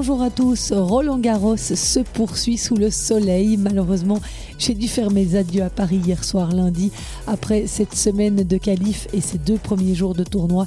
Bonjour à tous, Roland Garros se poursuit sous le soleil. Malheureusement, j'ai dû faire mes adieux à Paris hier soir lundi après cette semaine de qualif et ces deux premiers jours de tournoi.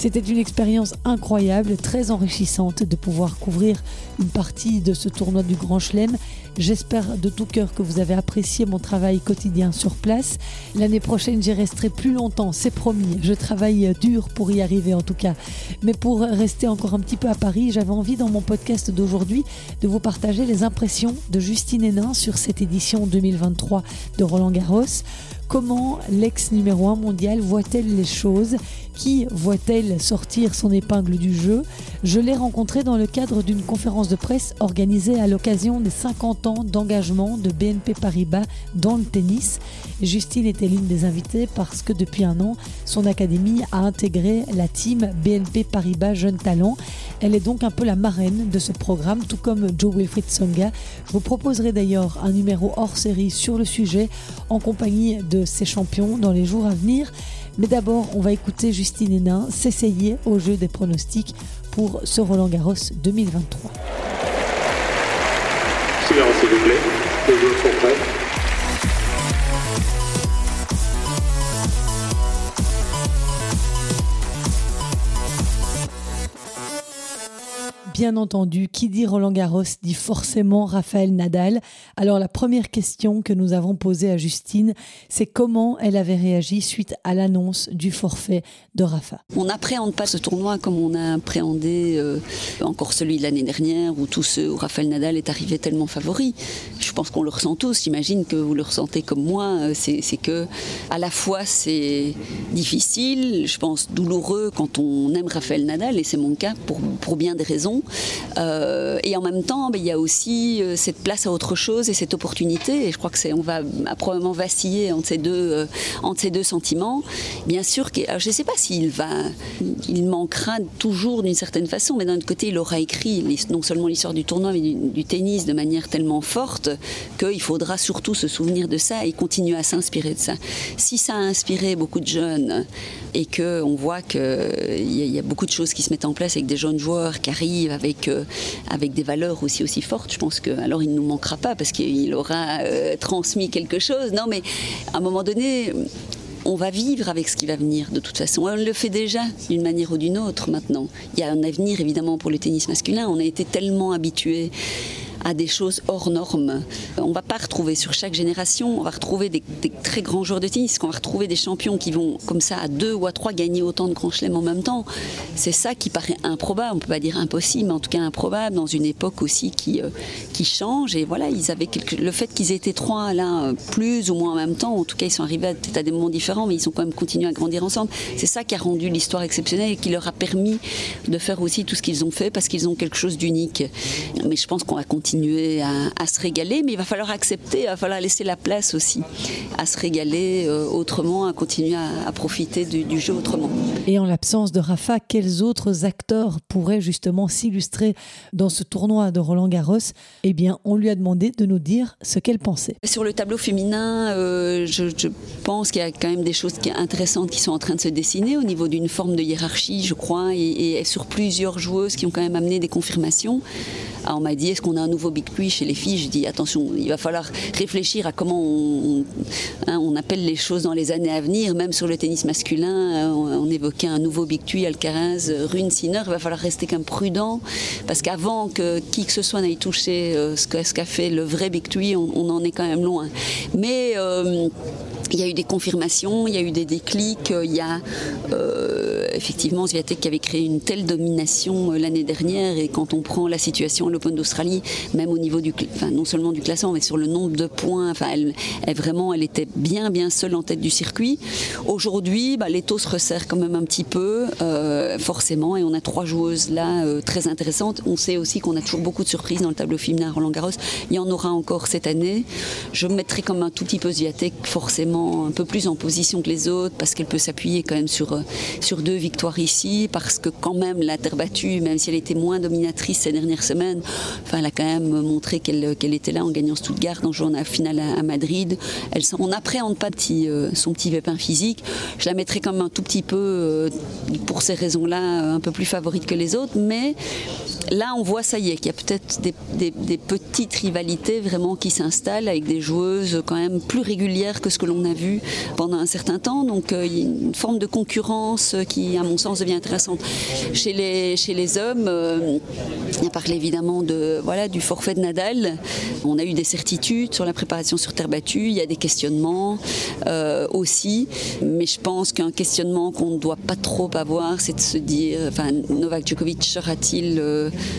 C'était une expérience incroyable, très enrichissante de pouvoir couvrir une partie de ce tournoi du Grand Chelem. J'espère de tout cœur que vous avez apprécié mon travail quotidien sur place. L'année prochaine, j'y resterai plus longtemps, c'est promis. Je travaille dur pour y arriver en tout cas. Mais pour rester encore un petit peu à Paris, j'avais envie dans mon podcast d'aujourd'hui de vous partager les impressions de Justine Hénin sur cette édition 2023 de Roland Garros. Comment l'ex numéro 1 mondial voit-elle les choses? Qui voit-elle sortir son épingle du jeu? Je l'ai rencontrée dans le cadre d'une conférence de presse organisée à l'occasion des 50 ans d'engagement de BNP Paribas dans le tennis. Justine était l'une des invitées parce que depuis un an, son académie a intégré la team BNP Paribas Jeunes Talents. Elle est donc un peu la marraine de ce programme, tout comme Joe Wilfried Songa. Je vous proposerai d'ailleurs un numéro hors série sur le sujet en compagnie de ses champions dans les jours à venir. Mais d'abord, on va écouter Justine Hénin s'essayer au jeu des pronostics pour ce Roland Garros 2023. Silence s'il vous plaît, les joueurs sont prêts. Bien entendu, qui dit Roland Garros dit forcément Raphaël Nadal. Alors la première question que nous avons posée à Justine, c'est comment elle avait réagi suite à l'annonce du forfait de Rafa. On n'appréhende pas ce tournoi comme on a appréhendé euh, encore celui de l'année dernière où tous ceux où Raphaël Nadal est arrivé tellement favori. Je pense qu'on le ressent tous. J'imagine que vous le ressentez comme moi. Euh, c'est que à la fois c'est difficile, je pense douloureux quand on aime Raphaël Nadal et c'est mon cas pour, pour bien des raisons. Euh, et en même temps, ben, il y a aussi euh, cette place à autre chose et cette opportunité. Et je crois que c'est, on va probablement vaciller entre ces deux, euh, entre ces deux sentiments. Bien sûr, que, je ne sais pas s'il va, il manquera toujours d'une certaine façon, mais d'un autre côté, il aura écrit non seulement l'histoire du tournoi, mais du, tennis de manière tellement forte qu'il faudra surtout se souvenir de ça et continuer à s'inspirer de ça. Si ça a inspiré beaucoup de jeunes et que on voit qu'il y, y a beaucoup de choses qui se mettent en place avec des jeunes joueurs qui arrivent avec, euh, avec des valeurs aussi aussi fortes, je pense que alors il ne nous manquera pas parce qu'il aura euh, transmis quelque chose. Non, mais à un moment donné, on va vivre avec ce qui va venir de toute façon. On le fait déjà d'une manière ou d'une autre maintenant. Il y a un avenir évidemment pour le tennis masculin. On a été tellement habitués à des choses hors normes. On ne va pas retrouver sur chaque génération, on va retrouver des, très grands joueurs de tennis, on va retrouver des champions qui vont comme ça à deux ou à trois gagner autant de grands chelems en même temps. C'est ça qui paraît improbable, on ne peut pas dire impossible, mais en tout cas improbable dans une époque aussi qui, euh, qui change. Et voilà, ils avaient le fait qu'ils étaient trois là, plus ou moins en même temps, en tout cas ils sont arrivés à, à des moments différents, mais ils ont quand même continué à grandir ensemble. C'est ça qui a rendu l'histoire exceptionnelle et qui leur a permis de faire aussi tout ce qu'ils ont fait parce qu'ils ont quelque chose d'unique. Mais je pense qu'on va continuer continuer à, se régaler, mais il va falloir accepter, il va falloir laisser la place aussi à se régaler euh, autrement, à continuer à, profiter du, jeu autrement. Et en l'absence de Rafa, quels autres acteurs pourraient justement s'illustrer dans ce tournoi de Roland Garros? Eh bien, on lui a demandé de nous dire ce qu'elle pensait. Sur le tableau féminin, euh, je, pense qu'il y a quand même des choses intéressantes qui sont en train de se dessiner au niveau d'une forme de hiérarchie, je crois, et, et sur plusieurs joueuses qui ont quand même amené des confirmations. On m'a dit est-ce qu'on a un nouveau Big Three chez les filles Je dis attention, il va falloir réfléchir à comment on, hein, appelle les choses dans les années à venir. Même sur le tennis masculin, euh, on, évoquait un nouveau Big Three, Alcaraz, Rune, Sinner. Il va falloir rester quand même prudent parce qu'avant que qui que ce soit n'aille toucher euh, ce qu'a fait le vrai Big Three, on, en est quand même loin. Mais euh, il y a eu des confirmations, il y a eu des déclics, il y a effectivement Zviatek qui avait créé une telle domination l'année dernière et quand on prend la situation l'Open d'Australie, même au niveau du, enfin non seulement du classement, mais sur le nombre de points. Enfin, elle, elle vraiment, elle était bien, bien seule en tête du circuit. Aujourd'hui, bah, les taux se resserrent quand même un petit peu, euh, forcément, et on a trois joueuses là euh, très intéressantes. On sait aussi qu'on a toujours beaucoup de surprises dans le tableau féminin Roland Garros. Il y en aura encore cette année. Je mettrai comme un tout petit peu Zviatek, forcément un peu plus en position que les autres, parce qu'elle peut s'appuyer quand même sur, euh, sur deux victoires ici, parce que quand même la terre battue, même si elle était moins dominatrice ces dernières semaines, Enfin, elle a quand même montré qu'elle était là en gagnant Stuttgart, en jouant la finale à, Madrid. On n'appréhende pas euh, son petit pépin physique. Je la mettrais comme un tout petit peu, euh, pour ces raisons-là, un peu plus favorite que les autres, mais là, on voit, ça y est, qu'il y a peut-être des, petites rivalités vraiment qui s'installent avec des joueuses quand même plus régulières que ce que l'on a vu pendant un certain temps. Donc, euh, il y a une forme de concurrence qui, à mon sens, devient intéressante. Chez les, chez les hommes, euh, on a parlé évidemment de, voilà, du forfait de Nadal. On a eu des certitudes sur la préparation sur terre battue. Il y a des questionnements euh, aussi. Mais je pense qu'un questionnement qu'on ne doit pas trop avoir, c'est de se dire, enfin, Novak Djokovic sera-t-il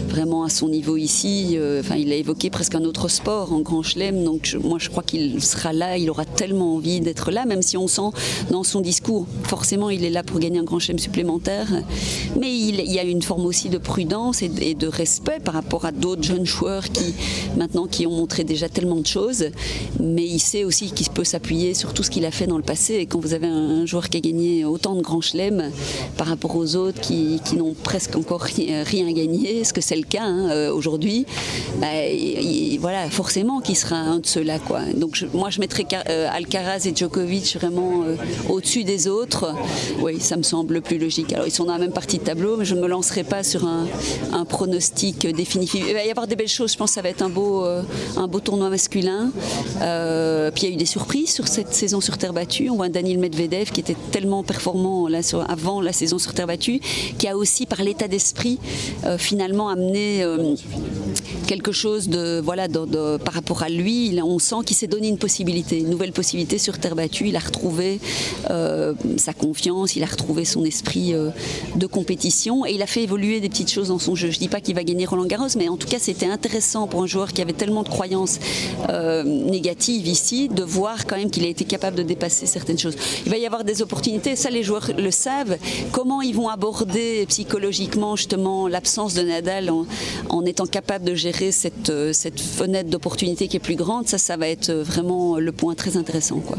vraiment à son niveau ici. Euh, enfin, il a évoqué presque un autre sport en Grand Chelem, donc moi je crois qu'il sera là, il aura tellement envie d'être là, même si on sent dans son discours, forcément il est là pour gagner un Grand Chelem supplémentaire, mais il, y a une forme aussi de prudence et, de respect par rapport à d'autres jeunes joueurs qui maintenant qui ont montré déjà tellement de choses, mais il sait aussi qu'il peut s'appuyer sur tout ce qu'il a fait dans le passé. Et quand vous avez un, joueur qui a gagné autant de Grand Chelem par rapport aux autres qui, qui n'ont presque encore rien gagné, que c'est le cas hein, euh, aujourd'hui bah, Voilà, forcément qu'il sera un de ceux-là. Donc moi, je mettrais euh, Alcaraz et Djokovic vraiment euh, au-dessus des autres. Oui, ça me semble le plus logique. Alors, ils sont dans la même partie de tableau, mais je ne me lancerai pas sur un, pronostic définitif. Il va y avoir des belles choses. Je pense que ça va être un beau, un beau tournoi masculin. puis il y a eu des surprises sur cette saison sur terre battue. On voit Daniel Medvedev qui était tellement performant avant la saison sur terre battue, qui a aussi, par l'état d'esprit, finalement, amener euh, quelque chose de voilà par rapport à lui. on sent qu'il s'est donné une possibilité, une nouvelle possibilité sur terre battue. Il a retrouvé euh, sa confiance, il a retrouvé son esprit euh, de compétition et il a fait évoluer des petites choses dans son jeu. Je dis pas qu'il va gagner Roland Garros, mais en tout cas c'était intéressant pour un joueur qui avait tellement de croyances négatives ici de voir quand même qu'il a été capable de dépasser certaines choses. Il va y avoir des opportunités, ça les joueurs le savent. Comment ils vont aborder psychologiquement justement l'absence de Nadal en, étant capable de gérer cette, euh, cette fenêtre d'opportunité qui est plus grande, ça, ça va être vraiment le point très intéressant. Quoi.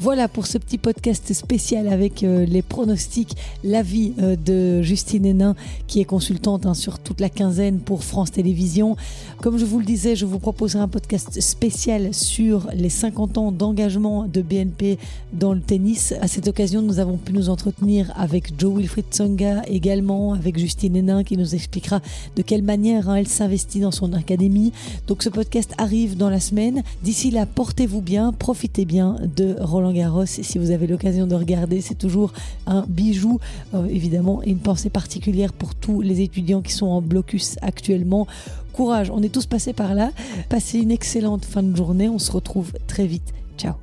Voilà pour ce petit podcast spécial avec euh, les pronostics, l'avis euh, de Justine Hénin, qui est consultante hein, sur toute la quinzaine pour France Télévisions. Comme je vous le disais, je vous proposerai un podcast spécial sur les 50 ans d'engagement de BNP dans le tennis. À cette occasion, nous avons pu nous entretenir avec Joe Wilfried Tsonga, également avec Justine Hénin, qui nous expliquera de quelle manière hein, elle s'investit dans son académie. Donc ce podcast arrive dans la semaine. D'ici là, portez-vous bien, profitez bien de Roland. Si vous avez l'occasion de regarder, c'est toujours un bijou, euh, évidemment, une pensée particulière pour tous les étudiants qui sont en blocus actuellement. Courage, on est tous passés par là. Passez une excellente fin de journée. On se retrouve très vite. Ciao.